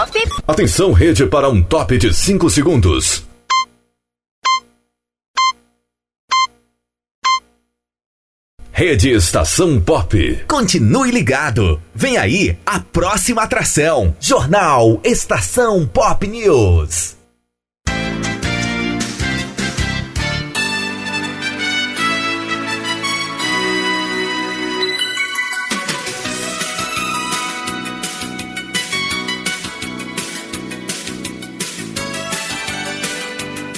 Pop. Atenção, rede, para um top de 5 segundos. Rede Estação Pop. Continue ligado. Vem aí a próxima atração. Jornal Estação Pop News.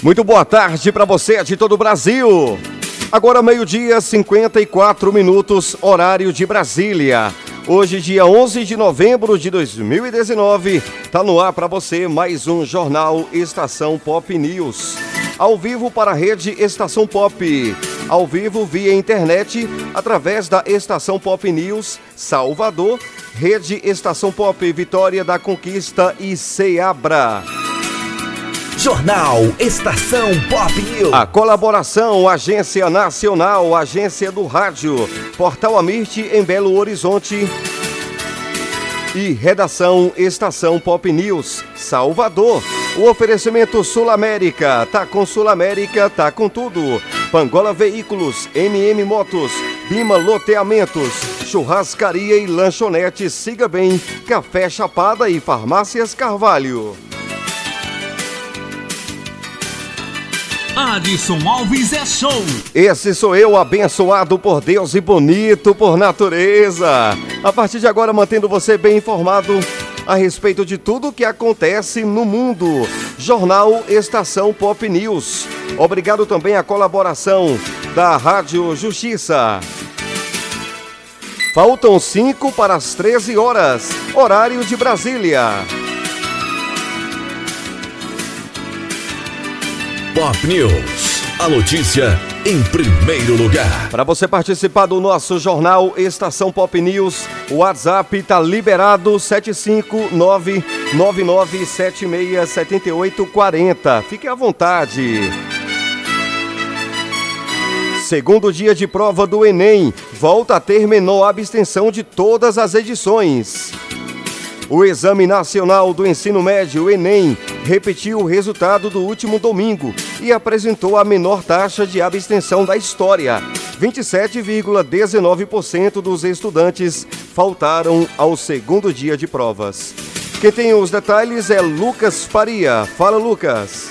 Muito boa tarde para você de todo o Brasil. Agora meio-dia, 54 minutos, horário de Brasília. Hoje, dia 11 de novembro de 2019, tá no ar para você mais um jornal Estação Pop News. Ao vivo para a rede Estação Pop. Ao vivo via internet através da Estação Pop News Salvador, Rede Estação Pop Vitória da Conquista e Ceabra. Jornal Estação Pop News. A colaboração Agência Nacional, Agência do Rádio, Portal Amirte em Belo Horizonte e Redação Estação Pop News, Salvador. O oferecimento Sul América, tá com Sul América, tá com tudo. Pangola Veículos, MM Motos, Bima Loteamentos, Churrascaria e Lanchonete Siga Bem, Café Chapada e Farmácias Carvalho. Adson Alves é show. Esse sou eu, abençoado por Deus e bonito por natureza. A partir de agora, mantendo você bem informado a respeito de tudo o que acontece no mundo. Jornal Estação Pop News. Obrigado também à colaboração da Rádio Justiça. Faltam 5 para as 13 horas, horário de Brasília. Pop News. A notícia em primeiro lugar. Para você participar do nosso jornal Estação Pop News, o WhatsApp está liberado 75999767840. Fique à vontade. Segundo dia de prova do Enem, volta a ter menor abstenção de todas as edições. O Exame Nacional do Ensino Médio, Enem, repetiu o resultado do último domingo e apresentou a menor taxa de abstenção da história. 27,19% dos estudantes faltaram ao segundo dia de provas. Quem tem os detalhes é Lucas Faria. Fala, Lucas.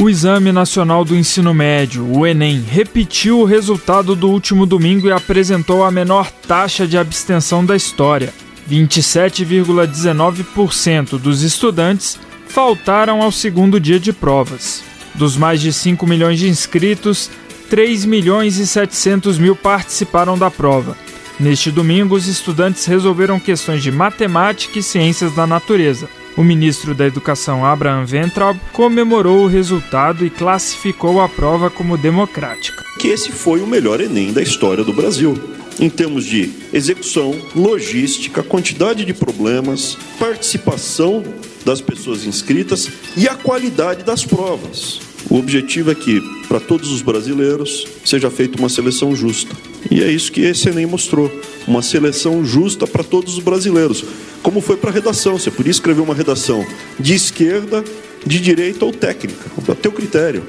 O Exame Nacional do Ensino Médio, o Enem, repetiu o resultado do último domingo e apresentou a menor taxa de abstenção da história. 27,19% dos estudantes faltaram ao segundo dia de provas. Dos mais de 5 milhões de inscritos, 3 milhões e 700 mil participaram da prova. Neste domingo, os estudantes resolveram questões de matemática e ciências da natureza. O ministro da Educação, Abraham Ventraub, comemorou o resultado e classificou a prova como democrática. Que esse foi o melhor Enem da história do Brasil em termos de execução, logística, quantidade de problemas, participação das pessoas inscritas e a qualidade das provas. O objetivo é que, para todos os brasileiros, seja feita uma seleção justa. E é isso que esse Enem mostrou: uma seleção justa para todos os brasileiros. Como foi para a redação? Você podia escrever uma redação de esquerda, de direita ou técnica, a teu critério.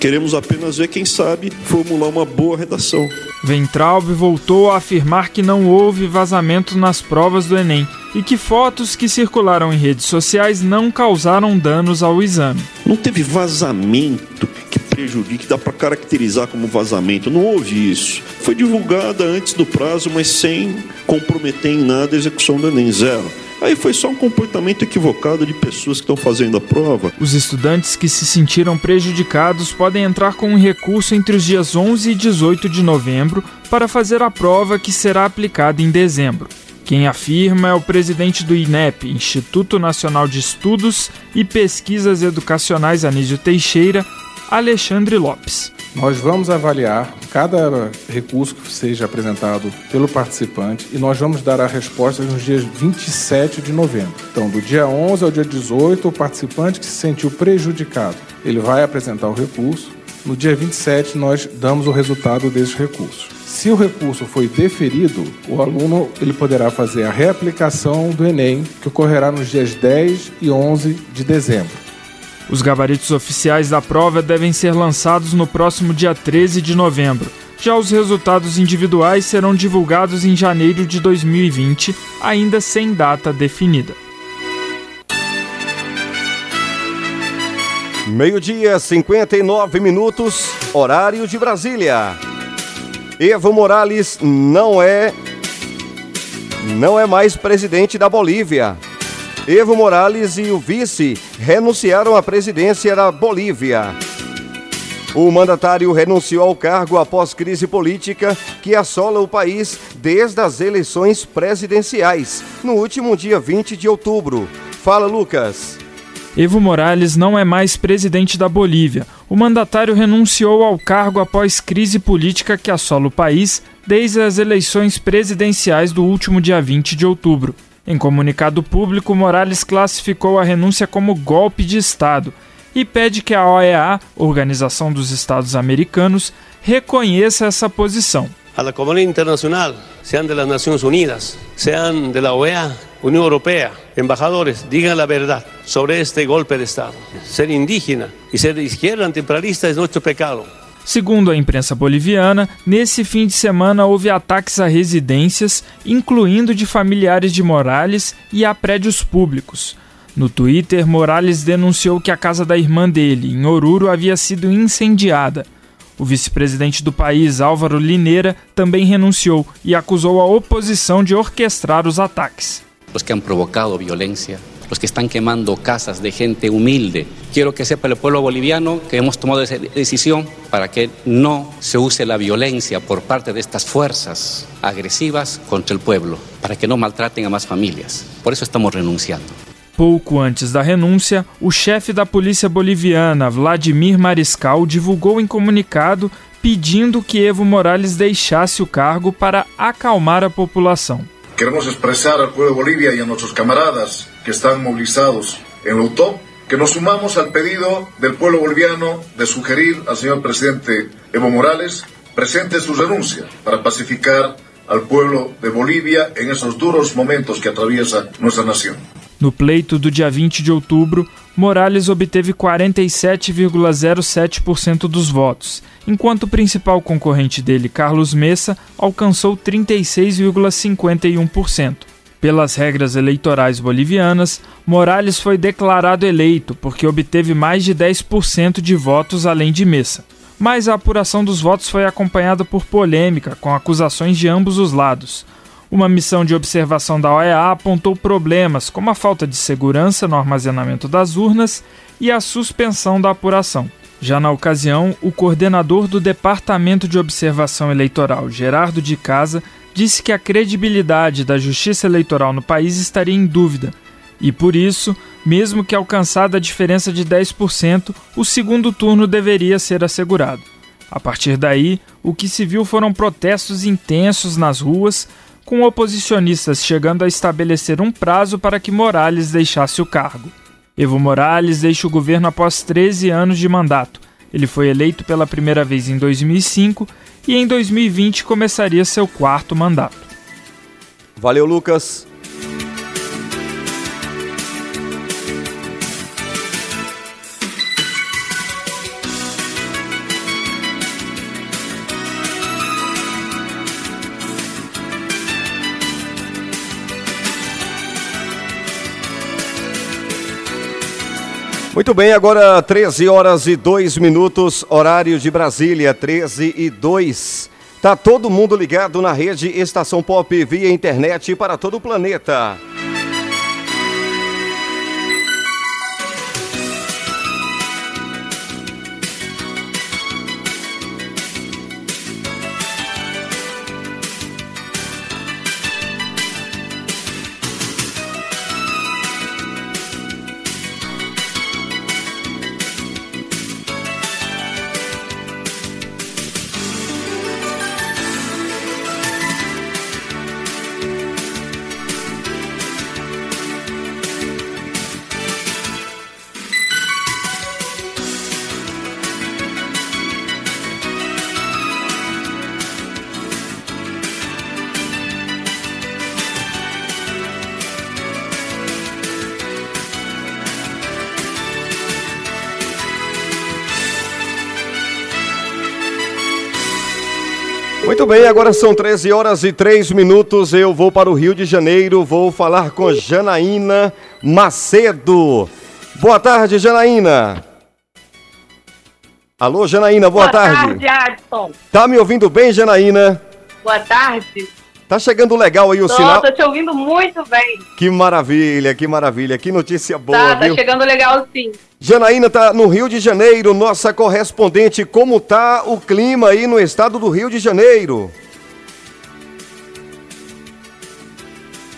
Queremos apenas ver quem sabe formular uma boa redação. Ventralb voltou a afirmar que não houve vazamento nas provas do Enem e que fotos que circularam em redes sociais não causaram danos ao exame. Não teve vazamento que prejudique, dá para caracterizar como vazamento. Não houve isso. Foi divulgada antes do prazo, mas sem comprometer em nada a execução do Enem. Zero. Aí foi só um comportamento equivocado de pessoas que estão fazendo a prova. Os estudantes que se sentiram prejudicados podem entrar com um recurso entre os dias 11 e 18 de novembro para fazer a prova que será aplicada em dezembro. Quem afirma é o presidente do INEP, Instituto Nacional de Estudos e Pesquisas Educacionais Anísio Teixeira, Alexandre Lopes. Nós vamos avaliar cada recurso que seja apresentado pelo participante e nós vamos dar a resposta nos dias 27 de novembro. Então, do dia 11 ao dia 18, o participante que se sentiu prejudicado, ele vai apresentar o recurso. No dia 27, nós damos o resultado desses recursos. Se o recurso foi deferido, o aluno ele poderá fazer a reaplicação do Enem, que ocorrerá nos dias 10 e 11 de dezembro. Os gabaritos oficiais da prova devem ser lançados no próximo dia 13 de novembro. Já os resultados individuais serão divulgados em janeiro de 2020, ainda sem data definida. Meio-dia, 59 minutos, horário de Brasília. Evo Morales não é não é mais presidente da Bolívia. Evo Morales e o vice renunciaram à presidência da Bolívia. O mandatário renunciou ao cargo após crise política que assola o país desde as eleições presidenciais, no último dia 20 de outubro. Fala, Lucas. Evo Morales não é mais presidente da Bolívia. O mandatário renunciou ao cargo após crise política que assola o país desde as eleições presidenciais do último dia 20 de outubro. Em comunicado público, Morales classificou a renúncia como golpe de Estado e pede que a OEA, Organização dos Estados Americanos, reconheça essa posição. A la comunidad internacional, sean de las Naciones Unidas, sean de la OEA, Unión Europea, embajadores, digan la verdad sobre este golpe de Estado. Ser indígena y ser de izquierda antiimperialista es nuestro pecado. Segundo a imprensa boliviana, nesse fim de semana houve ataques a residências, incluindo de familiares de Morales e a prédios públicos. No Twitter, Morales denunciou que a casa da irmã dele, em Oruro, havia sido incendiada. O vice-presidente do país, Álvaro Lineira, também renunciou e acusou a oposição de orquestrar os ataques. Os que han provocado violência, os que estão queimando casas de gente humilde. Quero que sepa o povo boliviano que hemos tomado essa decisão para que não se use a violência por parte destas forças agresivas contra o povo, para que não maltratem a mais famílias. Por isso estamos renunciando. Pouco antes da renúncia, o chefe da polícia boliviana, Vladimir Mariscal, divulgou em comunicado pedindo que Evo Morales deixasse o cargo para acalmar a população. Queremos expressar ao povo de Bolívia e a nossos camaradas que estão mobilizados em Loutó que nos sumamos al pedido del pueblo boliviano de sugerir al señor presidente Evo Morales presente su renuncia para pacificar al pueblo de Bolivia en esos duros momentos que atraviesa nuestra nación. No pleito do dia 20 de outubro, Morales obteve 47,07% dos votos, enquanto o principal concorrente dele, Carlos Messa, alcançou 36,51%. Pelas regras eleitorais bolivianas, Morales foi declarado eleito porque obteve mais de 10% de votos além de Messa. Mas a apuração dos votos foi acompanhada por polêmica, com acusações de ambos os lados. Uma missão de observação da OEA apontou problemas como a falta de segurança no armazenamento das urnas e a suspensão da apuração. Já na ocasião, o coordenador do Departamento de Observação Eleitoral, Gerardo de Casa, disse que a credibilidade da justiça eleitoral no país estaria em dúvida e, por isso, mesmo que alcançada a diferença de 10%, o segundo turno deveria ser assegurado. A partir daí, o que se viu foram protestos intensos nas ruas, com oposicionistas chegando a estabelecer um prazo para que Morales deixasse o cargo. Evo Morales deixa o governo após 13 anos de mandato. Ele foi eleito pela primeira vez em 2005 e em 2020 começaria seu quarto mandato. Valeu, Lucas. Muito bem, agora 13 horas e 2 minutos, horário de Brasília, 13 e 2. Tá todo mundo ligado na rede Estação Pop via internet para todo o planeta. Muito bem, agora são 13 horas e 3 minutos. Eu vou para o Rio de Janeiro, vou falar com Janaína Macedo. Boa tarde, Janaína. Alô, Janaína, boa, boa tarde. Boa tarde, Adson. Tá me ouvindo bem, Janaína? Boa tarde. Tá chegando legal aí o tô, sinal. Tô te ouvindo muito bem. Que maravilha, que maravilha, que notícia boa, tá, tá viu? Chegando legal sim. Janaína tá no Rio de Janeiro, nossa correspondente. Como tá o clima aí no estado do Rio de Janeiro?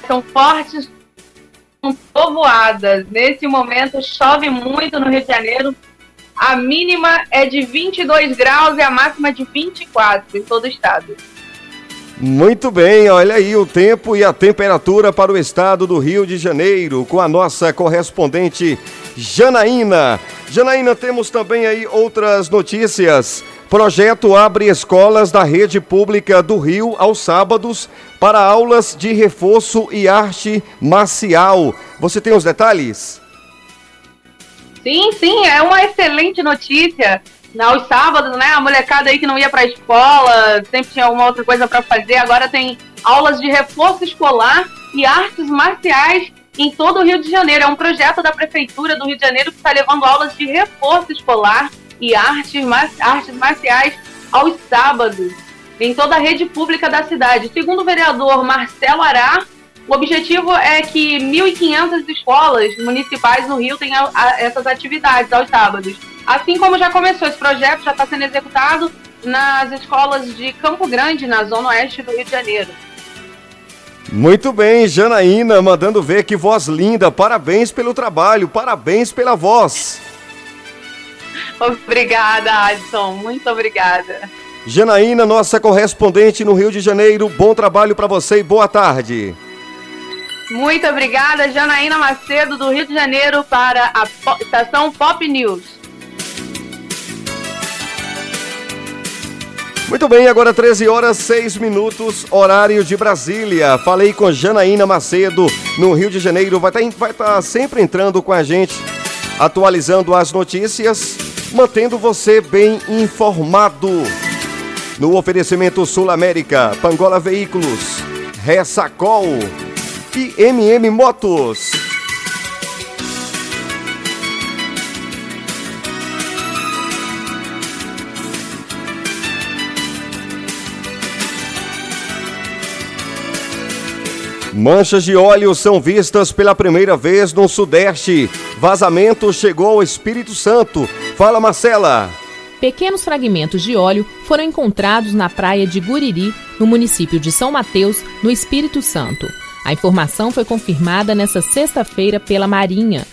São fortes povoadas. Nesse momento chove muito no Rio de Janeiro. A mínima é de 22 graus e a máxima de 24 em todo o estado. Muito bem, olha aí o tempo e a temperatura para o estado do Rio de Janeiro, com a nossa correspondente Janaína. Janaína, temos também aí outras notícias. Projeto abre escolas da rede pública do Rio aos sábados para aulas de reforço e arte marcial. Você tem os detalhes? Sim, sim, é uma excelente notícia aos sábados, né? A molecada aí que não ia para a escola, sempre tinha alguma outra coisa para fazer. Agora tem aulas de reforço escolar e artes marciais em todo o Rio de Janeiro. É um projeto da Prefeitura do Rio de Janeiro que está levando aulas de reforço escolar e artes, mar artes marciais aos sábados em toda a rede pública da cidade. Segundo o vereador Marcelo Ará, o objetivo é que 1.500 escolas municipais no Rio tenham essas atividades aos sábados. Assim como já começou esse projeto, já está sendo executado nas escolas de Campo Grande, na zona oeste do Rio de Janeiro. Muito bem, Janaína, mandando ver que voz linda. Parabéns pelo trabalho, parabéns pela voz. Obrigada, Adson, muito obrigada. Janaína, nossa correspondente no Rio de Janeiro, bom trabalho para você e boa tarde. Muito obrigada, Janaína Macedo, do Rio de Janeiro, para a estação Pop News. Muito bem, agora 13 horas 6 minutos, horário de Brasília. Falei com Janaína Macedo, no Rio de Janeiro. Vai estar tá, vai tá sempre entrando com a gente, atualizando as notícias, mantendo você bem informado. No oferecimento Sul América, Pangola Veículos, Ressacol e MM Motos. Manchas de óleo são vistas pela primeira vez no Sudeste. Vazamento chegou ao Espírito Santo. Fala, Marcela. Pequenos fragmentos de óleo foram encontrados na praia de Guriri, no município de São Mateus, no Espírito Santo. A informação foi confirmada nesta sexta-feira pela Marinha.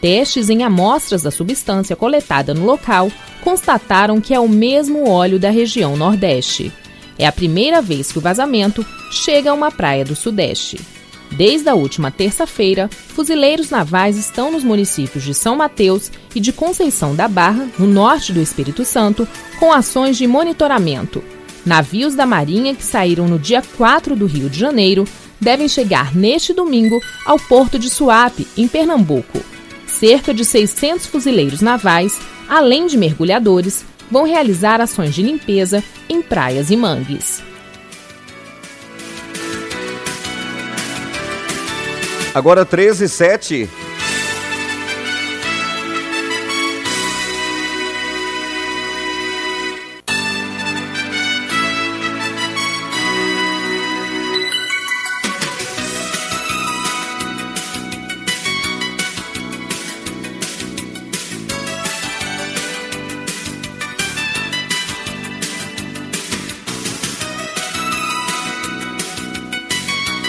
Testes em amostras da substância coletada no local constataram que é o mesmo óleo da região Nordeste. É a primeira vez que o vazamento chega a uma praia do Sudeste. Desde a última terça-feira, fuzileiros navais estão nos municípios de São Mateus e de Conceição da Barra, no norte do Espírito Santo, com ações de monitoramento. Navios da Marinha que saíram no dia 4 do Rio de Janeiro devem chegar neste domingo ao porto de Suape, em Pernambuco. Cerca de 600 fuzileiros navais, além de mergulhadores, vão realizar ações de limpeza em praias e mangues. Agora 13 e 7.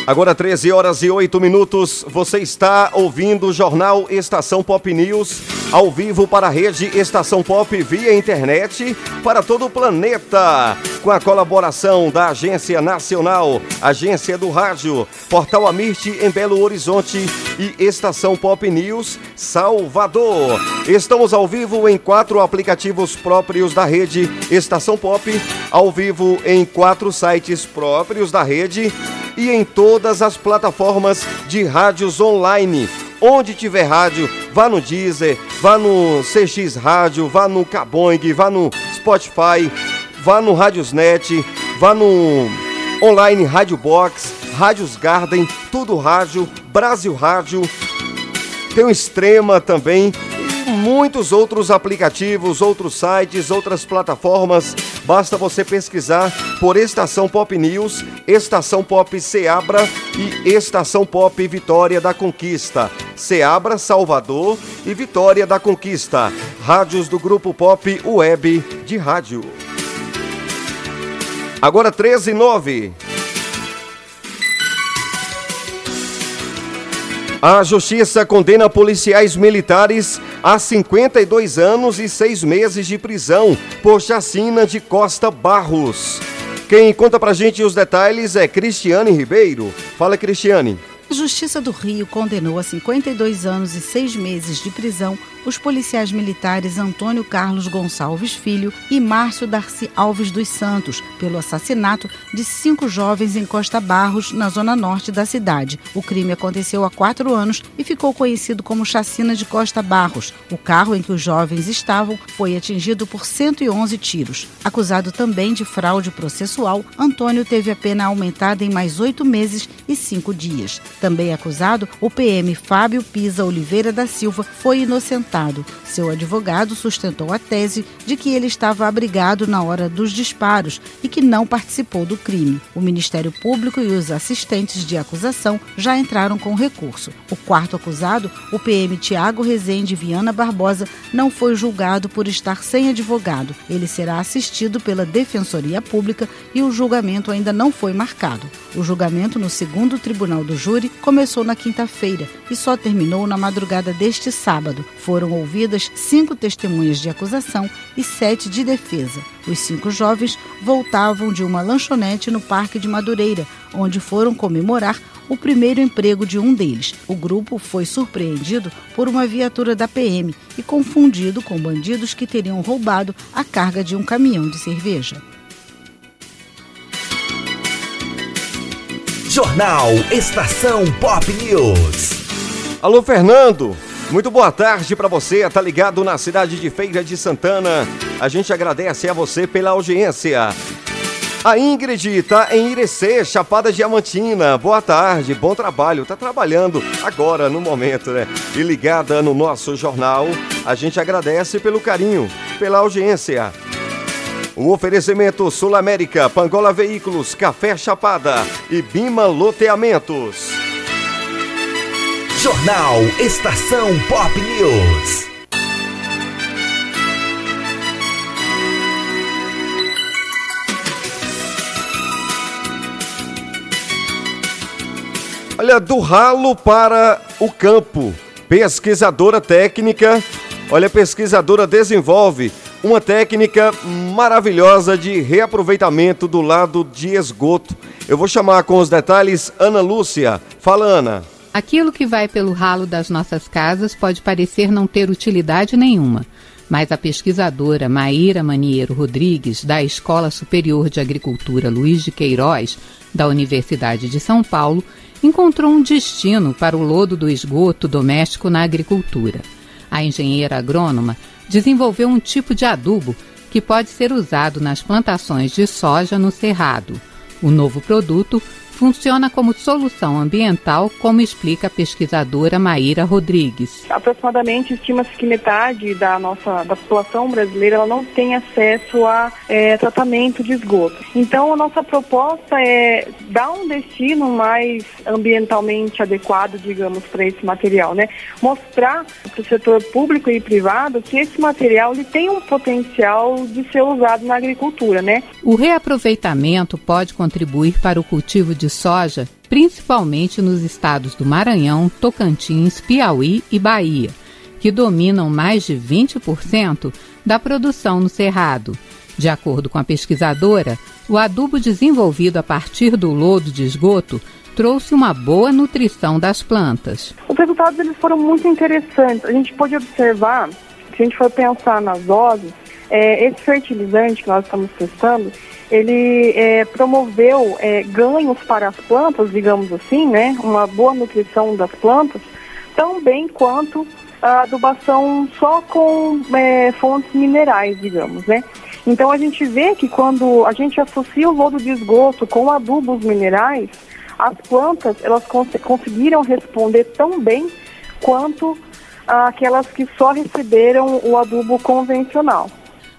Agora 13 horas e 8 minutos, você está ouvindo o Jornal Estação Pop News, ao vivo para a rede Estação Pop via internet para todo o planeta, com a colaboração da Agência Nacional, Agência do Rádio, Portal Amirte em Belo Horizonte e Estação Pop News Salvador. Estamos ao vivo em quatro aplicativos próprios da rede Estação Pop, ao vivo em quatro sites próprios da rede e em todas as plataformas de rádios online. Onde tiver rádio, vá no Deezer, vá no CX Rádio, vá no Caboing, vá no Spotify, vá no Radiosnet, vá no online Rádio Box, Rádios Garden, Tudo Rádio, Brasil Rádio, tem o Extrema também muitos outros aplicativos, outros sites, outras plataformas. Basta você pesquisar por Estação Pop News, Estação Pop Seabra e Estação Pop Vitória da Conquista. Seabra, Salvador e Vitória da Conquista. Rádios do Grupo Pop Web de Rádio. Agora 13 e 9. A Justiça condena policiais militares a 52 anos e 6 meses de prisão por chacina de Costa Barros. Quem conta pra gente os detalhes é Cristiane Ribeiro. Fala, Cristiane. A Justiça do Rio condenou a 52 anos e 6 meses de prisão os policiais militares Antônio Carlos Gonçalves Filho e Márcio Darcy Alves dos Santos pelo assassinato de cinco jovens em Costa Barros, na zona norte da cidade. O crime aconteceu há quatro anos e ficou conhecido como Chacina de Costa Barros. O carro em que os jovens estavam foi atingido por 111 tiros. Acusado também de fraude processual, Antônio teve a pena aumentada em mais oito meses e cinco dias. Também acusado, o PM Fábio Pisa Oliveira da Silva foi inocentado seu advogado sustentou a tese de que ele estava abrigado na hora dos disparos e que não participou do crime. O Ministério Público e os assistentes de acusação já entraram com recurso. O quarto acusado, o PM Tiago Rezende Viana Barbosa, não foi julgado por estar sem advogado. Ele será assistido pela Defensoria Pública e o julgamento ainda não foi marcado. O julgamento no segundo tribunal do júri começou na quinta-feira e só terminou na madrugada deste sábado. Foram foram ouvidas cinco testemunhas de acusação e sete de defesa. Os cinco jovens voltavam de uma lanchonete no Parque de Madureira, onde foram comemorar o primeiro emprego de um deles. O grupo foi surpreendido por uma viatura da PM e confundido com bandidos que teriam roubado a carga de um caminhão de cerveja. Jornal Estação Pop News. Alô, Fernando. Muito boa tarde para você, tá ligado na cidade de Feira de Santana. A gente agradece a você pela audiência. A Ingrid tá em Irecê, Chapada Diamantina. Boa tarde, bom trabalho. Tá trabalhando agora, no momento, né? E ligada no nosso jornal. A gente agradece pelo carinho, pela audiência. Um oferecimento Sul América, Pangola Veículos, Café Chapada e Bima Loteamentos. Jornal Estação Pop News. Olha, do ralo para o campo. Pesquisadora técnica, olha, pesquisadora desenvolve uma técnica maravilhosa de reaproveitamento do lado de esgoto. Eu vou chamar com os detalhes Ana Lúcia. Fala, Ana. Aquilo que vai pelo ralo das nossas casas pode parecer não ter utilidade nenhuma, mas a pesquisadora Maíra Maniero Rodrigues, da Escola Superior de Agricultura Luiz de Queiroz, da Universidade de São Paulo, encontrou um destino para o lodo do esgoto doméstico na agricultura. A engenheira agrônoma desenvolveu um tipo de adubo que pode ser usado nas plantações de soja no cerrado. O novo produto funciona como solução ambiental, como explica a pesquisadora Maíra Rodrigues. Aproximadamente estima-se que metade da nossa da população brasileira ela não tem acesso a é, tratamento de esgoto. Então a nossa proposta é dar um destino mais ambientalmente adequado, digamos, para esse material, né? Mostrar para o setor público e privado que esse material ele tem um potencial de ser usado na agricultura, né? O reaproveitamento pode contribuir para o cultivo de de soja, principalmente nos estados do Maranhão, Tocantins, Piauí e Bahia, que dominam mais de 20% da produção no cerrado. De acordo com a pesquisadora, o adubo desenvolvido a partir do lodo de esgoto trouxe uma boa nutrição das plantas. Os resultados eles foram muito interessantes. A gente pode observar, se a gente for pensar nas doses, é, esse fertilizante que nós estamos testando, ele é, promoveu é, ganhos para as plantas, digamos assim, né? Uma boa nutrição das plantas, tão bem quanto a adubação só com é, fontes minerais, digamos, né? Então a gente vê que quando a gente associa o lodo de esgoto com adubos minerais, as plantas elas cons conseguiram responder tão bem quanto aquelas que só receberam o adubo convencional.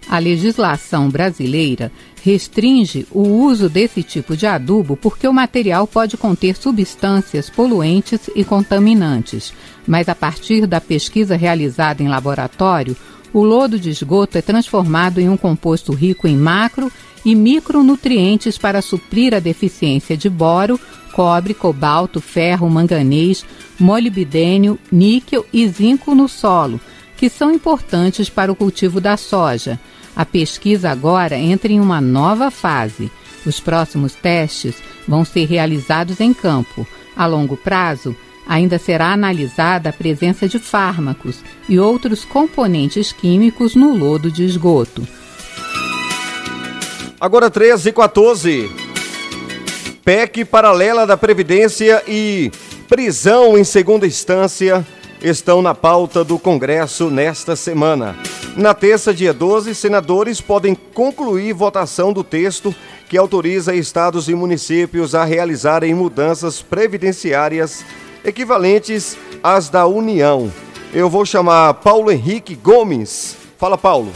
A legislação brasileira restringe o uso desse tipo de adubo porque o material pode conter substâncias poluentes e contaminantes. Mas a partir da pesquisa realizada em laboratório, o lodo de esgoto é transformado em um composto rico em macro e micronutrientes para suprir a deficiência de boro, cobre, cobalto, ferro, manganês, molibdênio, níquel e zinco no solo, que são importantes para o cultivo da soja. A pesquisa agora entra em uma nova fase. Os próximos testes vão ser realizados em campo. A longo prazo, ainda será analisada a presença de fármacos e outros componentes químicos no lodo de esgoto. Agora 13 e 14. PEC paralela da Previdência e prisão em segunda instância estão na pauta do Congresso nesta semana. Na terça, dia 12, senadores podem concluir votação do texto que autoriza estados e municípios a realizarem mudanças previdenciárias equivalentes às da União. Eu vou chamar Paulo Henrique Gomes. Fala, Paulo.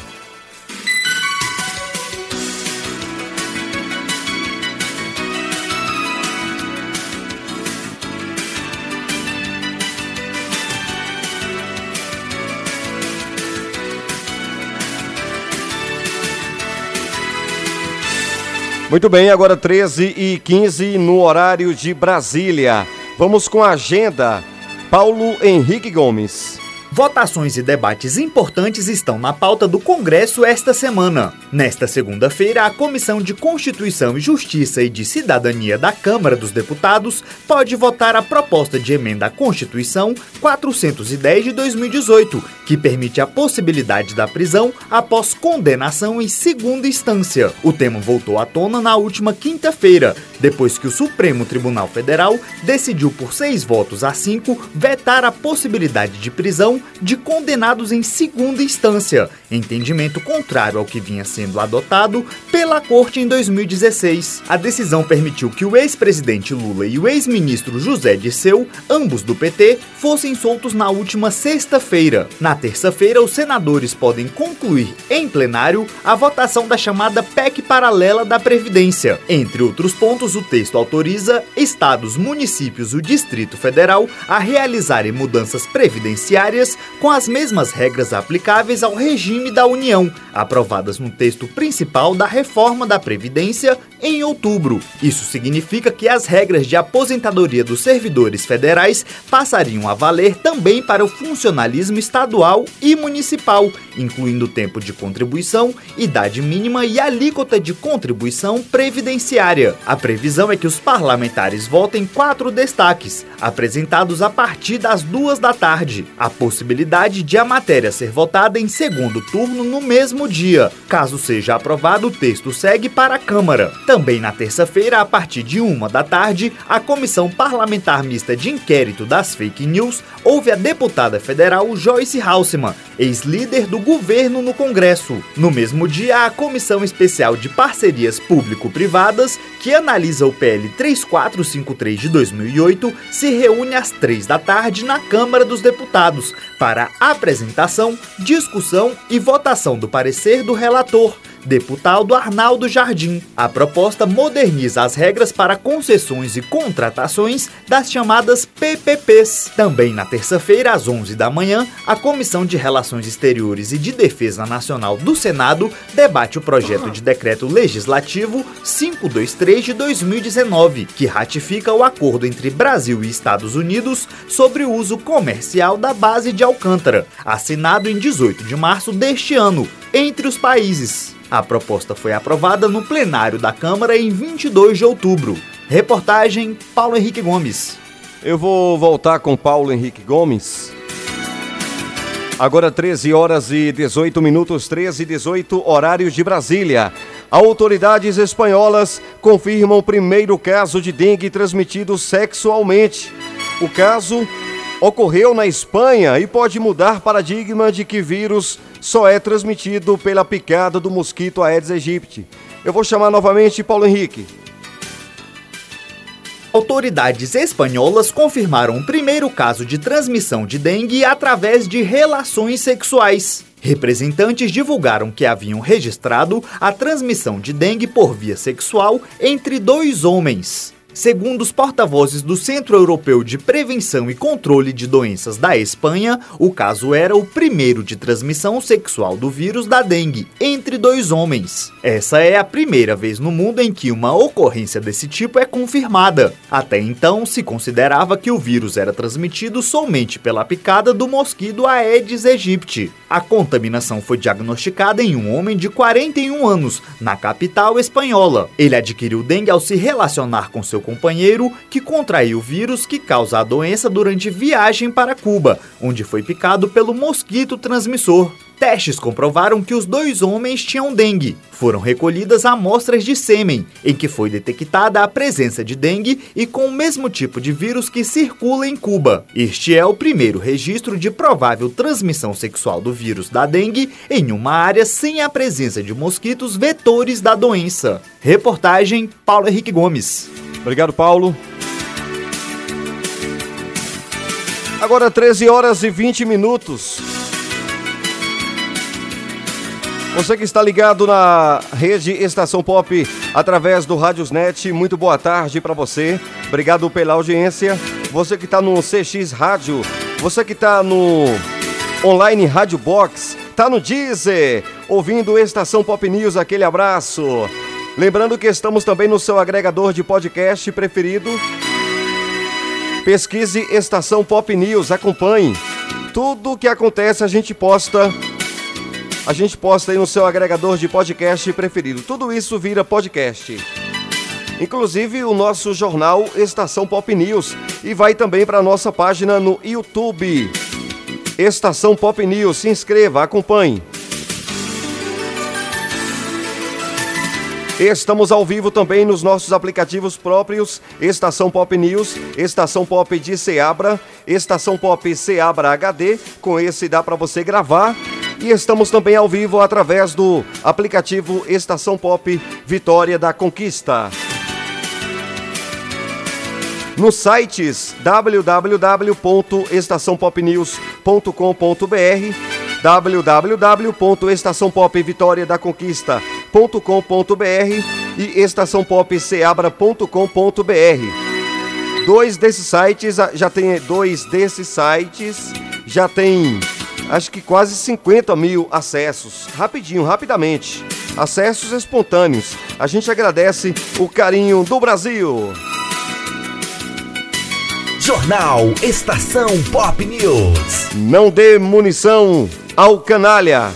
Muito bem, agora 13 e 15 no horário de Brasília. Vamos com a agenda. Paulo Henrique Gomes. Votações e debates importantes estão na pauta do Congresso esta semana. Nesta segunda-feira, a Comissão de Constituição e Justiça e de Cidadania da Câmara dos Deputados pode votar a proposta de emenda à Constituição 410 de 2018, que permite a possibilidade da prisão após condenação em segunda instância. O tema voltou à tona na última quinta-feira, depois que o Supremo Tribunal Federal decidiu por seis votos a cinco vetar a possibilidade de prisão de condenados em segunda instância, entendimento contrário ao que vinha sendo adotado pela Corte em 2016. A decisão permitiu que o ex-presidente Lula e o ex-ministro José Disseu, ambos do PT, fossem soltos na última sexta-feira. Na terça-feira, os senadores podem concluir em plenário a votação da chamada PEC paralela da Previdência. Entre outros pontos, o texto autoriza estados, municípios e o Distrito Federal a realizarem mudanças previdenciárias com as mesmas regras aplicáveis ao regime da União, aprovadas no texto principal da reforma da Previdência em outubro. Isso significa que as regras de aposentadoria dos servidores federais passariam a valer também para o funcionalismo estadual e municipal, incluindo tempo de contribuição, idade mínima e alíquota de contribuição previdenciária. A previsão é que os parlamentares votem quatro destaques, apresentados a partir das duas da tarde. A possibilidade de a matéria ser votada em segundo turno no mesmo dia. Caso seja aprovado, o texto segue para a Câmara. Também na terça-feira, a partir de uma da tarde, a Comissão Parlamentar Mista de Inquérito das Fake News ouve a deputada federal Joyce Halseman, ex-líder do governo no Congresso. No mesmo dia, a Comissão Especial de Parcerias Público-Privadas, que analisa o PL 3453 de 2008, se reúne às três da tarde na Câmara dos Deputados para apresentação, discussão e votação do parecer do relator, deputado Arnaldo Jardim. A proposta moderniza as regras para concessões e contratações das chamadas PPPs. Também na terça-feira, às 11 da manhã, a Comissão de Relações Exteriores e de Defesa Nacional do Senado debate o projeto de decreto legislativo 523 de 2019, que ratifica o acordo entre Brasil e Estados Unidos sobre o uso comercial da base de Alcântara, assinado em 18 de março deste ano entre os países. A proposta foi aprovada no plenário da Câmara em 22 de outubro. Reportagem Paulo Henrique Gomes. Eu vou voltar com Paulo Henrique Gomes. Agora 13 horas e 18 minutos, 13 e 18, horários de Brasília. Autoridades espanholas confirmam o primeiro caso de dengue transmitido sexualmente. O caso ocorreu na Espanha e pode mudar paradigma de que vírus só é transmitido pela picada do mosquito Aedes aegypti. Eu vou chamar novamente Paulo Henrique. Autoridades espanholas confirmaram o primeiro caso de transmissão de dengue através de relações sexuais. Representantes divulgaram que haviam registrado a transmissão de dengue por via sexual entre dois homens. Segundo os porta-vozes do Centro Europeu de Prevenção e Controle de Doenças da Espanha, o caso era o primeiro de transmissão sexual do vírus da dengue entre dois homens. Essa é a primeira vez no mundo em que uma ocorrência desse tipo é confirmada. Até então, se considerava que o vírus era transmitido somente pela picada do mosquito Aedes aegypti. A contaminação foi diagnosticada em um homem de 41 anos, na capital espanhola. Ele adquiriu dengue ao se relacionar com seu companheiro, que contraiu o vírus que causa a doença durante viagem para Cuba, onde foi picado pelo mosquito transmissor. Testes comprovaram que os dois homens tinham dengue. Foram recolhidas amostras de sêmen, em que foi detectada a presença de dengue e com o mesmo tipo de vírus que circula em Cuba. Este é o primeiro registro de provável transmissão sexual do vírus da dengue em uma área sem a presença de mosquitos vetores da doença. Reportagem Paulo Henrique Gomes. Obrigado, Paulo. Agora 13 horas e 20 minutos. Você que está ligado na rede Estação Pop através do Rádiosnet, muito boa tarde para você. Obrigado pela audiência. Você que está no CX Rádio, você que está no online Rádio Box, está no Deezer, ouvindo Estação Pop News, aquele abraço. Lembrando que estamos também no seu agregador de podcast preferido. Pesquise Estação Pop News, acompanhe. Tudo o que acontece a gente posta. A gente posta aí no seu agregador de podcast preferido. Tudo isso vira podcast. Inclusive o nosso jornal Estação Pop News e vai também para nossa página no YouTube. Estação Pop News, se inscreva, acompanhe. Estamos ao vivo também nos nossos aplicativos próprios, Estação Pop News, Estação Pop de Seabra, Estação Pop Seabra HD, com esse dá para você gravar. E estamos também ao vivo através do aplicativo Estação Pop Vitória da Conquista. Nos sites www.estaçãopopnews.com.br www.estaçãopopvitoriadaconquista.com.br e estaçãopopseabra.com.br. Dois desses sites já tem dois desses sites já tem acho que quase 50 mil acessos. Rapidinho, rapidamente. Acessos espontâneos. A gente agradece o carinho do Brasil. Jornal Estação Pop News. Não dê munição ao canalha.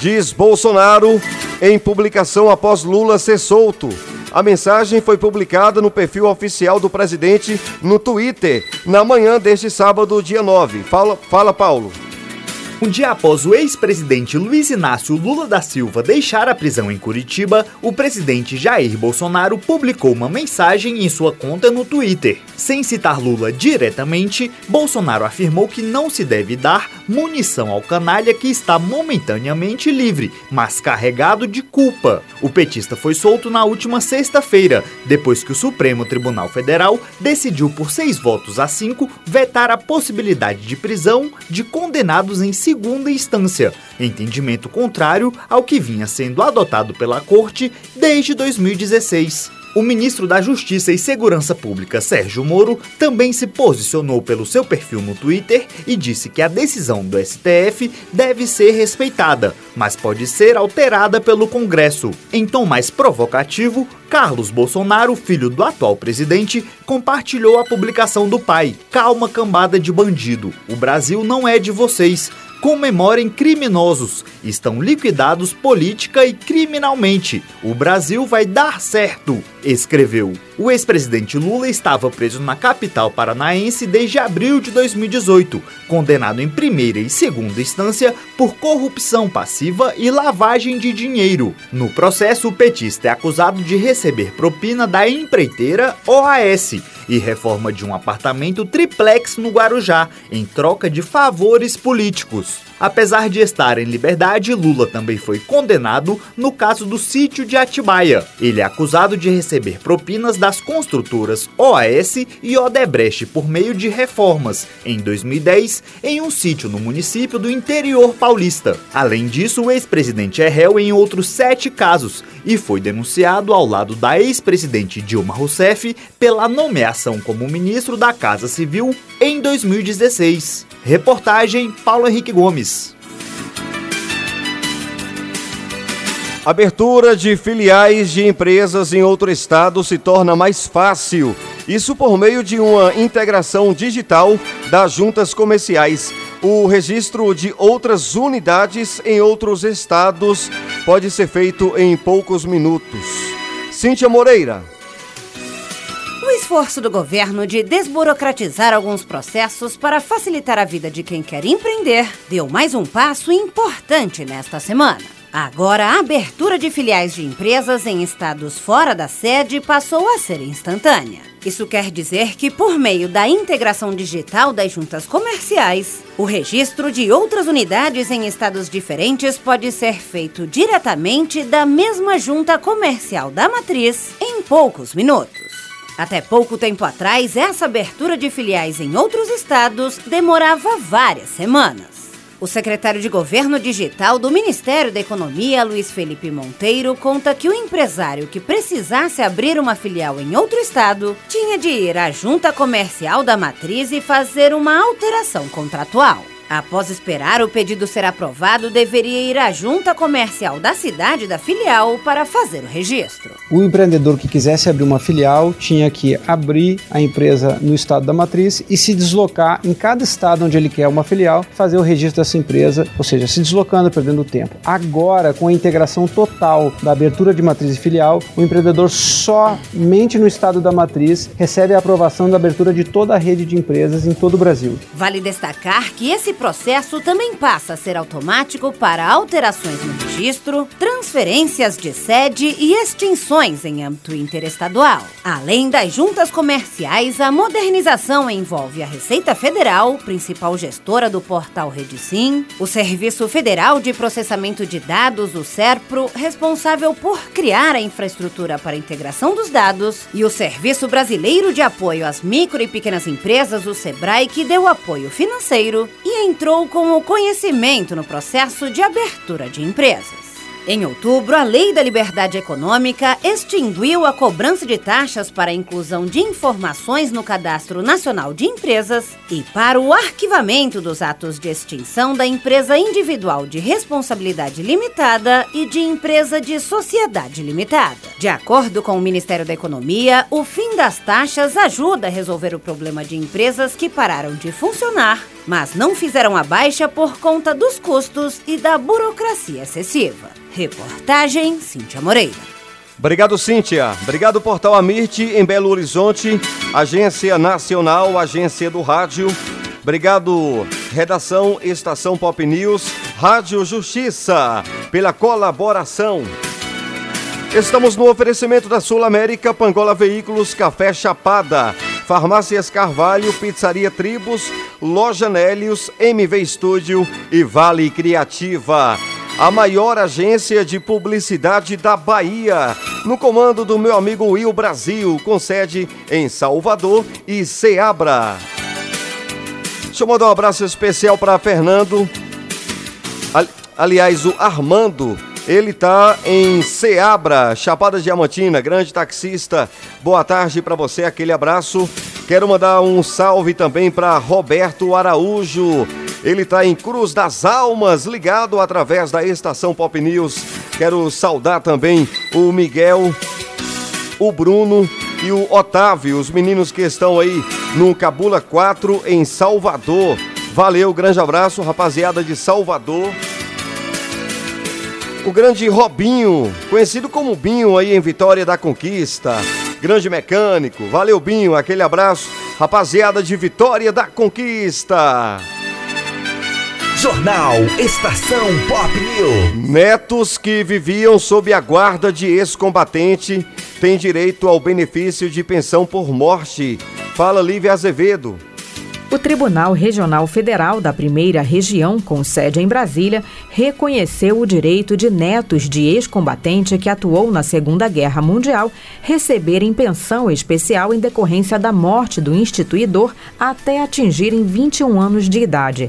Diz Bolsonaro em publicação após Lula ser solto. A mensagem foi publicada no perfil oficial do presidente no Twitter na manhã deste sábado, dia 9. Fala, fala Paulo. Um dia após o ex-presidente Luiz Inácio Lula da Silva deixar a prisão em Curitiba, o presidente Jair Bolsonaro publicou uma mensagem em sua conta no Twitter. Sem citar Lula diretamente, Bolsonaro afirmou que não se deve dar munição ao canalha que está momentaneamente livre, mas carregado de culpa. O petista foi solto na última sexta-feira, depois que o Supremo Tribunal Federal decidiu por seis votos a cinco vetar a possibilidade de prisão de condenados em segunda instância, entendimento contrário ao que vinha sendo adotado pela Corte desde 2016. O ministro da Justiça e Segurança Pública, Sérgio Moro, também se posicionou pelo seu perfil no Twitter e disse que a decisão do STF deve ser respeitada, mas pode ser alterada pelo Congresso. Em tom mais provocativo, Carlos Bolsonaro, filho do atual presidente, compartilhou a publicação do pai: Calma, cambada de bandido. O Brasil não é de vocês comemorem criminosos. Estão liquidados política e criminalmente. O Brasil vai dar certo, escreveu. O ex-presidente Lula estava preso na capital paranaense desde abril de 2018, condenado em primeira e segunda instância por corrupção passiva e lavagem de dinheiro. No processo, o petista é acusado de receber propina da empreiteira OAS e reforma de um apartamento triplex no Guarujá, em troca de favores políticos. Apesar de estar em liberdade, Lula também foi condenado no caso do sítio de Atibaia. Ele é acusado de receber propinas das construtoras OAS e Odebrecht por meio de reformas, em 2010, em um sítio no município do interior paulista. Além disso, o ex-presidente é réu em outros sete casos e foi denunciado ao lado da ex-presidente Dilma Rousseff pela nomeação como ministro da Casa Civil em 2016. Reportagem Paulo Henrique Gomes. Abertura de filiais de empresas em outro estado se torna mais fácil. Isso por meio de uma integração digital das juntas comerciais. O registro de outras unidades em outros estados pode ser feito em poucos minutos. Cíntia Moreira. O esforço do governo de desburocratizar alguns processos para facilitar a vida de quem quer empreender deu mais um passo importante nesta semana. Agora, a abertura de filiais de empresas em estados fora da sede passou a ser instantânea. Isso quer dizer que, por meio da integração digital das juntas comerciais, o registro de outras unidades em estados diferentes pode ser feito diretamente da mesma junta comercial da matriz em poucos minutos. Até pouco tempo atrás, essa abertura de filiais em outros estados demorava várias semanas. O secretário de Governo Digital do Ministério da Economia, Luiz Felipe Monteiro, conta que o empresário que precisasse abrir uma filial em outro estado tinha de ir à junta comercial da matriz e fazer uma alteração contratual. Após esperar o pedido ser aprovado, deveria ir à junta comercial da cidade da filial para fazer o registro. O empreendedor que quisesse abrir uma filial tinha que abrir a empresa no estado da matriz e se deslocar em cada estado onde ele quer uma filial, fazer o registro dessa empresa, ou seja, se deslocando, perdendo tempo. Agora, com a integração total da abertura de matriz e filial, o empreendedor somente no estado da matriz recebe a aprovação da abertura de toda a rede de empresas em todo o Brasil. Vale destacar que esse processo também passa a ser automático para alterações no registro, transferências de sede e extinções em âmbito interestadual. Além das juntas comerciais, a modernização envolve a Receita Federal, principal gestora do portal Redicim, o Serviço Federal de Processamento de Dados, o SERPRO, responsável por criar a infraestrutura para a integração dos dados, e o Serviço Brasileiro de Apoio às Micro e Pequenas Empresas, o SEBRAE, que deu apoio financeiro e entrou com o conhecimento no processo de abertura de empresas. Em outubro, a Lei da Liberdade Econômica extinguiu a cobrança de taxas para a inclusão de informações no Cadastro Nacional de Empresas e para o arquivamento dos atos de extinção da empresa individual de responsabilidade limitada e de empresa de sociedade limitada. De acordo com o Ministério da Economia, o fim das taxas ajuda a resolver o problema de empresas que pararam de funcionar mas não fizeram a baixa por conta dos custos e da burocracia excessiva. Reportagem Cíntia Moreira. Obrigado, Cíntia. Obrigado, Portal Amirte, em Belo Horizonte, Agência Nacional, Agência do Rádio. Obrigado, Redação Estação Pop News, Rádio Justiça, pela colaboração. Estamos no oferecimento da Sul América, Pangola Veículos, Café Chapada, Farmácias Carvalho, Pizzaria Tribos, Loja Nélios, MV Estúdio e Vale Criativa. A maior agência de publicidade da Bahia, no comando do meu amigo Will Brasil, com sede em Salvador e Ceabra. Deixa eu mandar um abraço especial para Fernando, aliás, o Armando, ele tá em Ceabra, Chapada Diamantina, grande taxista. Boa tarde para você, aquele abraço. Quero mandar um salve também para Roberto Araújo. Ele está em Cruz das Almas, ligado através da estação Pop News. Quero saudar também o Miguel, o Bruno e o Otávio, os meninos que estão aí no Cabula 4 em Salvador. Valeu, grande abraço, rapaziada de Salvador. O grande Robinho, conhecido como Binho aí em Vitória da Conquista. grande mecânico. Valeu, Binho, aquele abraço. Rapaziada de Vitória da Conquista. Jornal Estação Pop News. Netos que viviam sob a guarda de ex-combatente têm direito ao benefício de pensão por morte. Fala Lívia Azevedo. O Tribunal Regional Federal da Primeira Região, com sede em Brasília, reconheceu o direito de netos de ex-combatente que atuou na Segunda Guerra Mundial receberem pensão especial em decorrência da morte do instituidor até atingirem 21 anos de idade.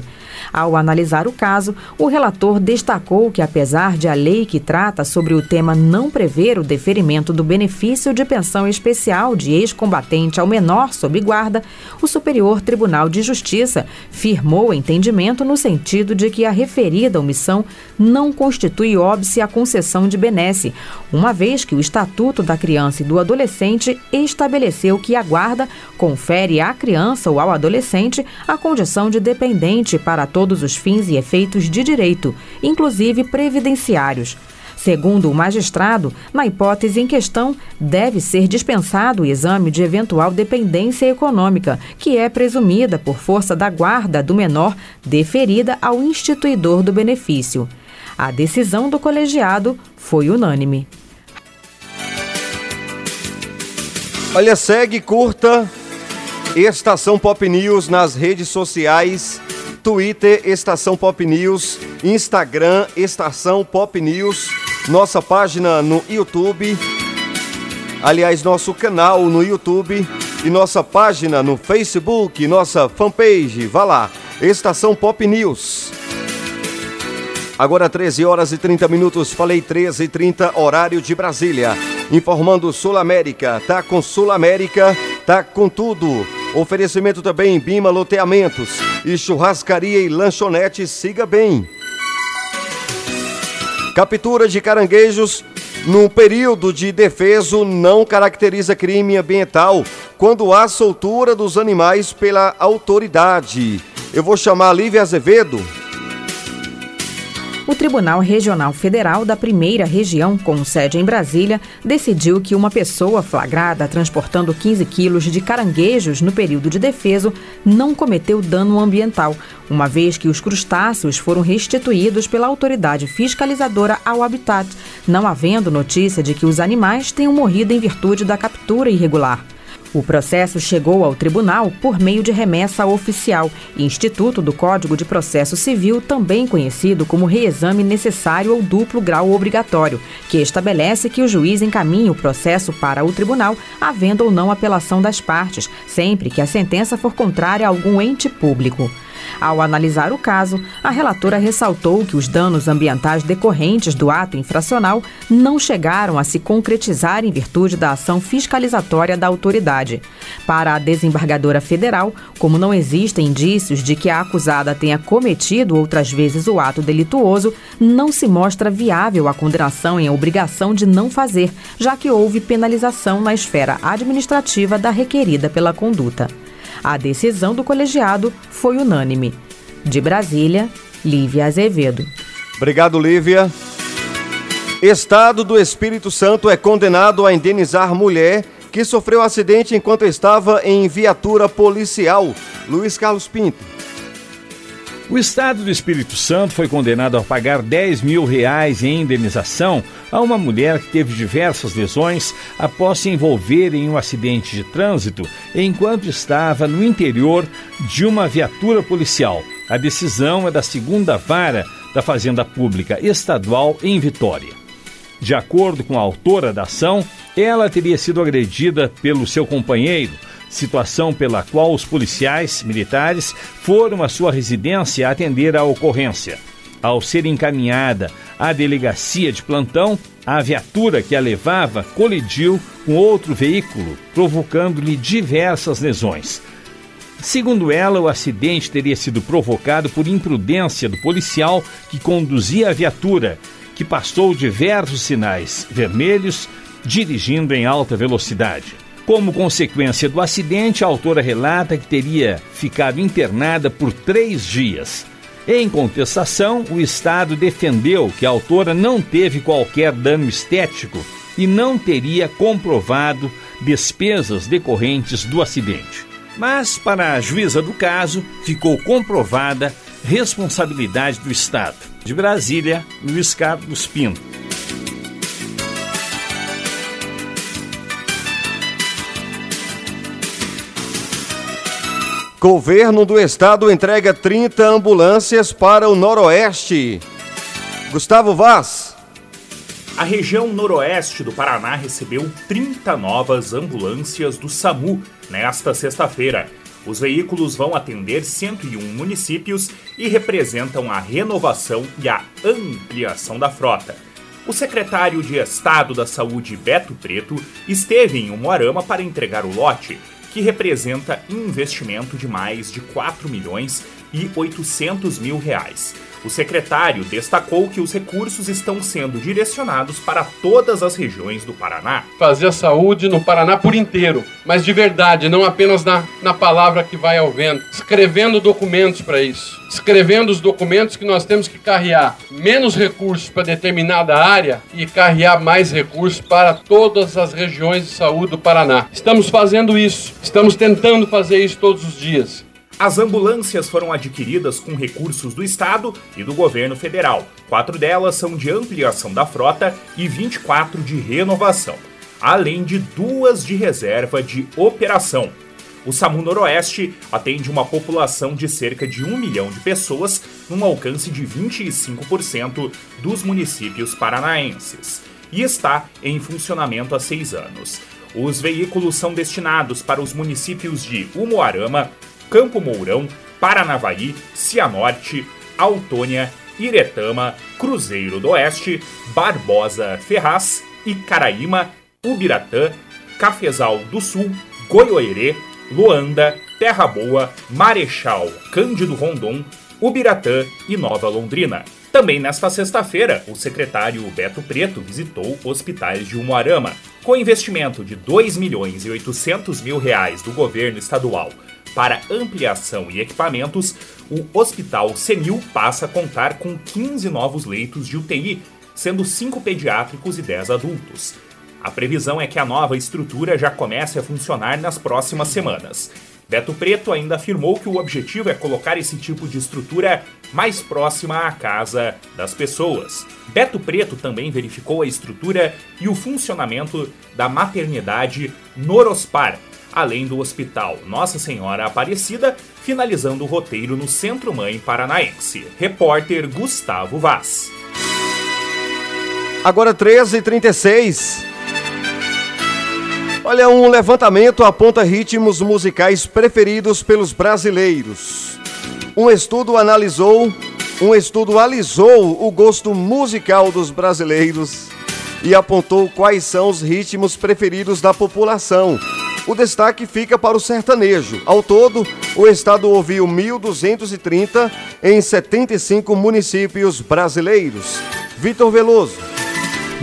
Ao analisar o caso, o relator destacou que, apesar de a lei que trata sobre o tema não prever o deferimento do benefício de pensão especial de ex-combatente ao menor sob guarda, o Superior Tribunal de Justiça firmou entendimento no sentido de que a referida omissão não constitui óbice à concessão de benesse, uma vez que o Estatuto da Criança e do Adolescente estabeleceu que a guarda confere à criança ou ao adolescente a condição de dependente para todos os fins e efeitos de direito, inclusive previdenciários. Segundo o magistrado, na hipótese em questão, deve ser dispensado o exame de eventual dependência econômica, que é presumida por força da guarda do menor deferida ao instituidor do benefício. A decisão do colegiado foi unânime. Olha, segue, curta Estação Pop News nas redes sociais Twitter, Estação Pop News, Instagram, Estação Pop News, nossa página no YouTube, aliás, nosso canal no YouTube e nossa página no Facebook, nossa fanpage, vá lá, Estação Pop News. Agora 13 horas e 30 minutos, falei 13 e 30, horário de Brasília. Informando Sul América, tá com Sul América, tá com tudo. Oferecimento também Bima Loteamentos e Churrascaria e Lanchonete Siga Bem. Captura de caranguejos no período de defeso não caracteriza crime ambiental quando há soltura dos animais pela autoridade. Eu vou chamar Lívia Azevedo o Tribunal Regional Federal da Primeira Região, com sede em Brasília, decidiu que uma pessoa flagrada transportando 15 quilos de caranguejos no período de defeso não cometeu dano ambiental, uma vez que os crustáceos foram restituídos pela autoridade fiscalizadora ao habitat, não havendo notícia de que os animais tenham morrido em virtude da captura irregular. O processo chegou ao tribunal por meio de remessa oficial, Instituto do Código de Processo Civil, também conhecido como reexame necessário ou duplo grau obrigatório, que estabelece que o juiz encaminhe o processo para o tribunal, havendo ou não apelação das partes, sempre que a sentença for contrária a algum ente público. Ao analisar o caso, a relatora ressaltou que os danos ambientais decorrentes do ato infracional não chegaram a se concretizar em virtude da ação fiscalizatória da autoridade. Para a desembargadora federal, como não existem indícios de que a acusada tenha cometido outras vezes o ato delituoso, não se mostra viável a condenação em obrigação de não fazer, já que houve penalização na esfera administrativa da requerida pela conduta. A decisão do colegiado foi unânime. De Brasília, Lívia Azevedo. Obrigado, Lívia. Estado do Espírito Santo é condenado a indenizar mulher que sofreu acidente enquanto estava em viatura policial. Luiz Carlos Pinto. O Estado do Espírito Santo foi condenado a pagar 10 mil reais em indenização a uma mulher que teve diversas lesões após se envolver em um acidente de trânsito enquanto estava no interior de uma viatura policial. A decisão é da segunda vara da Fazenda Pública Estadual em Vitória. De acordo com a autora da ação, ela teria sido agredida pelo seu companheiro situação pela qual os policiais militares foram à sua residência atender a ocorrência. Ao ser encaminhada à delegacia de plantão, a viatura que a levava colidiu com outro veículo, provocando-lhe diversas lesões. Segundo ela, o acidente teria sido provocado por imprudência do policial que conduzia a viatura, que passou diversos sinais vermelhos, dirigindo em alta velocidade. Como consequência do acidente, a autora relata que teria ficado internada por três dias. Em contestação, o Estado defendeu que a autora não teve qualquer dano estético e não teria comprovado despesas decorrentes do acidente. Mas, para a juíza do caso, ficou comprovada responsabilidade do Estado. De Brasília, Luiz Carlos Pinto. Governo do Estado entrega 30 ambulâncias para o Noroeste. Gustavo Vaz. A região noroeste do Paraná recebeu 30 novas ambulâncias do SAMU nesta sexta-feira. Os veículos vão atender 101 municípios e representam a renovação e a ampliação da frota. O secretário de Estado da Saúde, Beto Preto, esteve em Umuarama para entregar o lote, que representa investimento de mais de 4 milhões e 800 mil reais. O secretário destacou que os recursos estão sendo direcionados para todas as regiões do Paraná. Fazer a saúde no Paraná por inteiro, mas de verdade, não apenas na, na palavra que vai ao vento. Escrevendo documentos para isso. Escrevendo os documentos que nós temos que carrear menos recursos para determinada área e carrear mais recursos para todas as regiões de saúde do Paraná. Estamos fazendo isso, estamos tentando fazer isso todos os dias. As ambulâncias foram adquiridas com recursos do Estado e do governo federal. Quatro delas são de ampliação da frota e 24 de renovação, além de duas de reserva de operação. O SAMU Noroeste atende uma população de cerca de um milhão de pessoas, num alcance de 25% dos municípios paranaenses, e está em funcionamento há seis anos. Os veículos são destinados para os municípios de Umuarama, Campo Mourão, Paranavaí, Cianorte, Autônia, Iretama, Cruzeiro do Oeste, Barbosa Ferraz, Icaraíma, Ubiratã, Cafezal do Sul, Goiôerê, Luanda, Terra Boa, Marechal, Cândido Rondon, Ubiratã e Nova Londrina. Também nesta sexta-feira, o secretário Beto Preto visitou hospitais de Umuarama. Com investimento de 2 milhões e 800 mil reais do governo estadual para ampliação e equipamentos, o Hospital Senil passa a contar com 15 novos leitos de UTI, sendo 5 pediátricos e 10 adultos. A previsão é que a nova estrutura já comece a funcionar nas próximas semanas. Beto Preto ainda afirmou que o objetivo é colocar esse tipo de estrutura mais próxima à casa das pessoas. Beto Preto também verificou a estrutura e o funcionamento da maternidade Norospar, além do Hospital Nossa Senhora Aparecida, finalizando o roteiro no Centro Mãe Paranaense. Repórter Gustavo Vaz. Agora 13h36. Olha, um levantamento aponta ritmos musicais preferidos pelos brasileiros. Um estudo analisou, um estudo alisou o gosto musical dos brasileiros e apontou quais são os ritmos preferidos da população o destaque fica para o sertanejo. Ao todo, o estado ouviu 1.230 em 75 municípios brasileiros. Vitor Veloso.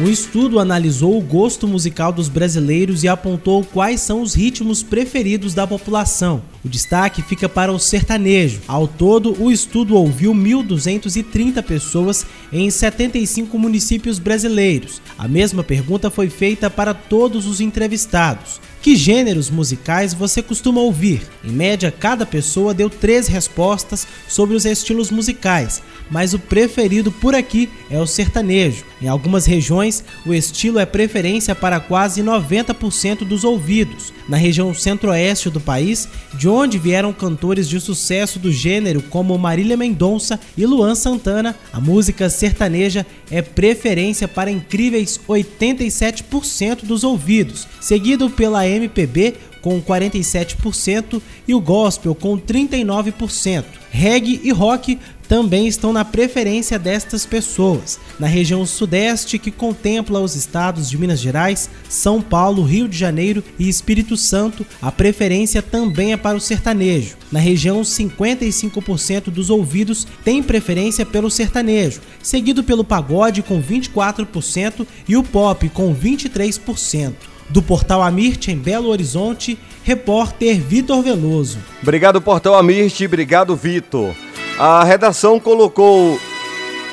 O estudo analisou o gosto musical dos brasileiros e apontou quais são os ritmos preferidos da população. O destaque fica para o sertanejo. Ao todo, o estudo ouviu 1.230 pessoas em 75 municípios brasileiros. A mesma pergunta foi feita para todos os entrevistados. Que gêneros musicais você costuma ouvir? Em média, cada pessoa deu três respostas sobre os estilos musicais, mas o preferido por aqui é o sertanejo. Em algumas regiões, o estilo é preferência para quase 90% dos ouvidos. Na região centro-oeste do país, de onde vieram cantores de sucesso do gênero como Marília Mendonça e Luan Santana, a música sertaneja é preferência para incríveis 87% dos ouvidos, seguido pela MPB com 47% e o gospel com 39%. Reggae e rock também estão na preferência destas pessoas. Na região sudeste, que contempla os estados de Minas Gerais, São Paulo, Rio de Janeiro e Espírito Santo, a preferência também é para o sertanejo. Na região, 55% dos ouvidos têm preferência pelo sertanejo, seguido pelo pagode com 24% e o pop com 23%. Do Portal Amirte, em Belo Horizonte, repórter Vitor Veloso. Obrigado, Portal Amirte, obrigado, Vitor. A redação colocou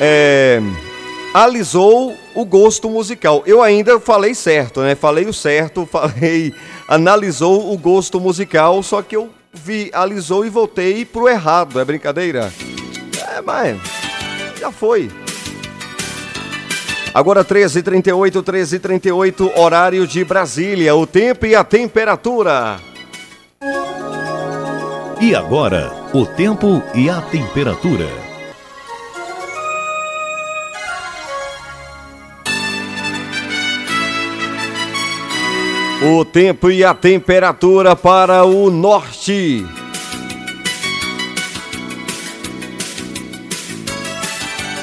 é, alisou o gosto musical. Eu ainda falei certo, né? Falei o certo, falei analisou o gosto musical, só que eu vi, alisou e voltei pro errado, é brincadeira? É, mas já foi. Agora 13h38, 13h38, horário de Brasília, o tempo e a temperatura. E agora, o tempo e a temperatura. O tempo e a temperatura para o norte.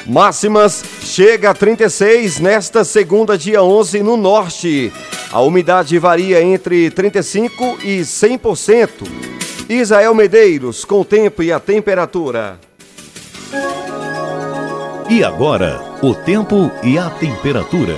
Máximas chega a 36 nesta segunda, dia 11, no norte. A umidade varia entre 35 e 100%. Israel Medeiros, com o tempo e a temperatura. E agora, o tempo e a temperatura.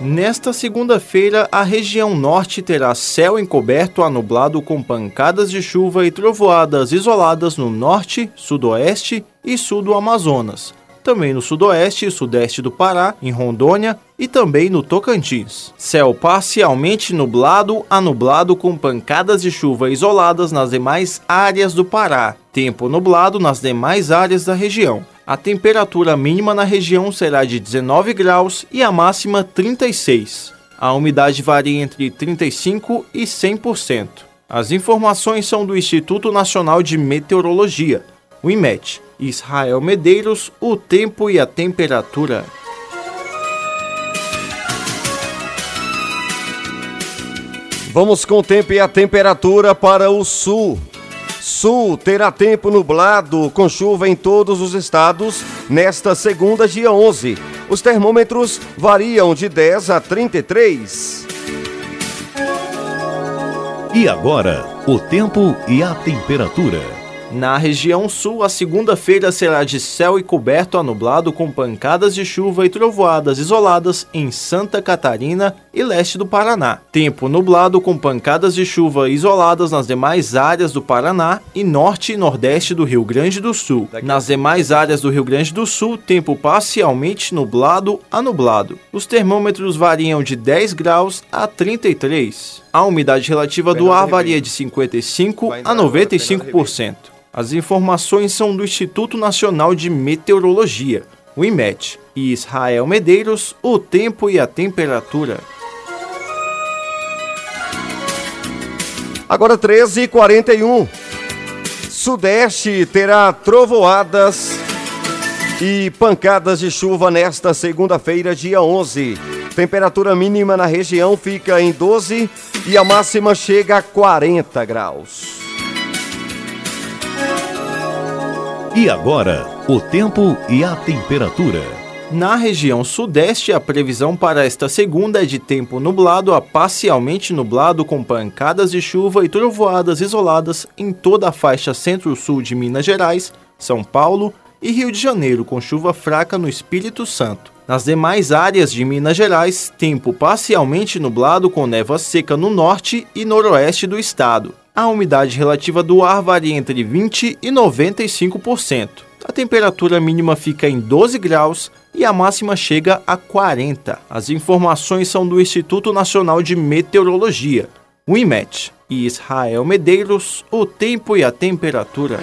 Nesta segunda-feira, a região norte terá céu encoberto a nublado com pancadas de chuva e trovoadas isoladas no norte, sudoeste e sul do Amazonas. Também no sudoeste e sudeste do Pará, em Rondônia e também no Tocantins. Céu parcialmente nublado a nublado com pancadas de chuva isoladas nas demais áreas do Pará. Tempo nublado nas demais áreas da região. A temperatura mínima na região será de 19 graus e a máxima 36. A umidade varia entre 35 e 100%. As informações são do Instituto Nacional de Meteorologia, o IMET. Israel Medeiros, o tempo e a temperatura. Vamos com o tempo e a temperatura para o sul. Sul terá tempo nublado, com chuva em todos os estados, nesta segunda, dia 11. Os termômetros variam de 10 a 33. E agora, o tempo e a temperatura. Na região sul, a segunda-feira será de céu e coberto a nublado com pancadas de chuva e trovoadas isoladas em Santa Catarina e leste do Paraná. Tempo nublado com pancadas de chuva isoladas nas demais áreas do Paraná e norte e nordeste do Rio Grande do Sul. Nas demais áreas do Rio Grande do Sul, tempo parcialmente nublado a nublado. Os termômetros variam de 10 graus a 33. A umidade relativa do ar varia de 55 a 95%. As informações são do Instituto Nacional de Meteorologia, o IMET, e Israel Medeiros, o tempo e a temperatura. Agora 13h41. Sudeste terá trovoadas e pancadas de chuva nesta segunda-feira, dia 11. Temperatura mínima na região fica em 12 e a máxima chega a 40 graus. E agora, o tempo e a temperatura. Na região sudeste, a previsão para esta segunda é de tempo nublado a parcialmente nublado com pancadas de chuva e trovoadas isoladas em toda a faixa centro-sul de Minas Gerais, São Paulo e Rio de Janeiro, com chuva fraca no Espírito Santo. Nas demais áreas de Minas Gerais, tempo parcialmente nublado com névoa seca no norte e noroeste do estado. A umidade relativa do ar varia entre 20% e 95%. A temperatura mínima fica em 12 graus e a máxima chega a 40. As informações são do Instituto Nacional de Meteorologia, o IMET, e Israel Medeiros, o tempo e a temperatura.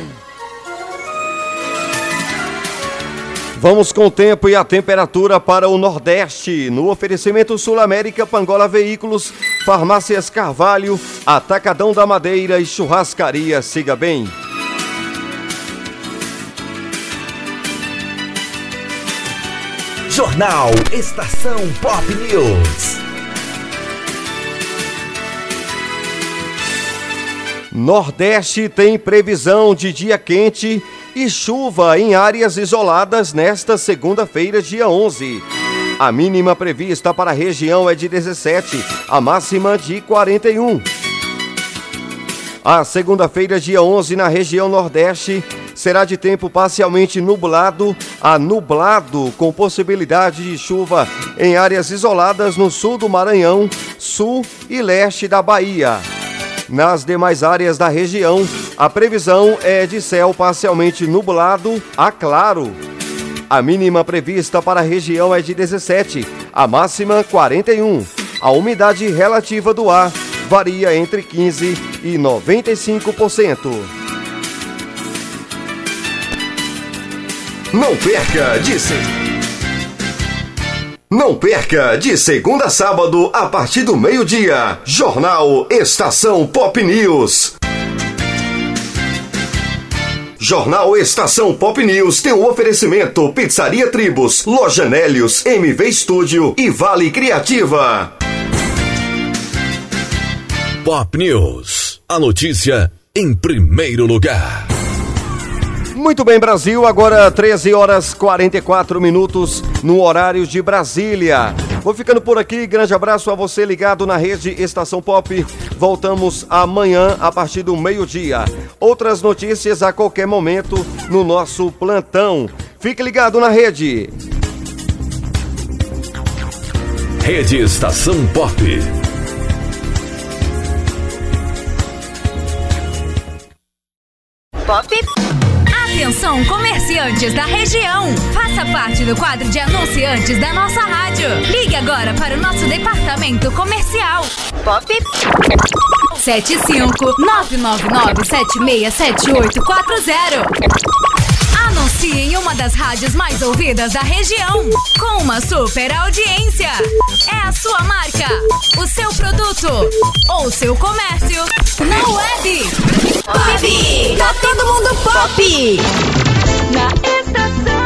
Vamos com o tempo e a temperatura para o Nordeste. No oferecimento Sul América, Pangola Veículos, Farmácias Carvalho, Atacadão da Madeira e Churrascaria Siga Bem. Jornal Estação Pop News. Nordeste tem previsão de dia quente e chuva em áreas isoladas nesta segunda-feira, dia 11. A mínima prevista para a região é de 17, a máxima de 41. A segunda-feira, dia 11, na região Nordeste, será de tempo parcialmente nublado a nublado, com possibilidade de chuva em áreas isoladas no sul do Maranhão, sul e leste da Bahia. Nas demais áreas da região, a previsão é de céu parcialmente nublado a claro. A mínima prevista para a região é de 17, a máxima 41. A umidade relativa do ar varia entre 15 e 95%. Não perca de Não perca de segunda a sábado a partir do meio-dia. Jornal Estação Pop News. Jornal Estação Pop News tem o um oferecimento Pizzaria Tribos, Loja Nélios, MV Estúdio e Vale Criativa. Pop News. A notícia em primeiro lugar. Muito bem, Brasil. Agora 13 horas 44 minutos no horário de Brasília. Vou ficando por aqui. Grande abraço a você ligado na rede Estação Pop. Voltamos amanhã a partir do meio-dia. Outras notícias a qualquer momento no nosso plantão. Fique ligado na rede. Rede Estação Pop. Pop. Atenção, comerciantes da região! Faça parte do quadro de anunciantes da nossa rádio. Ligue agora para o nosso departamento comercial. Pop 75 999 767840. Anuncie em uma das rádios mais ouvidas da região. Com uma super audiência. É a sua marca, o seu produto ou seu comércio. Na web. Pop! Tá todo mundo pop! Na estação.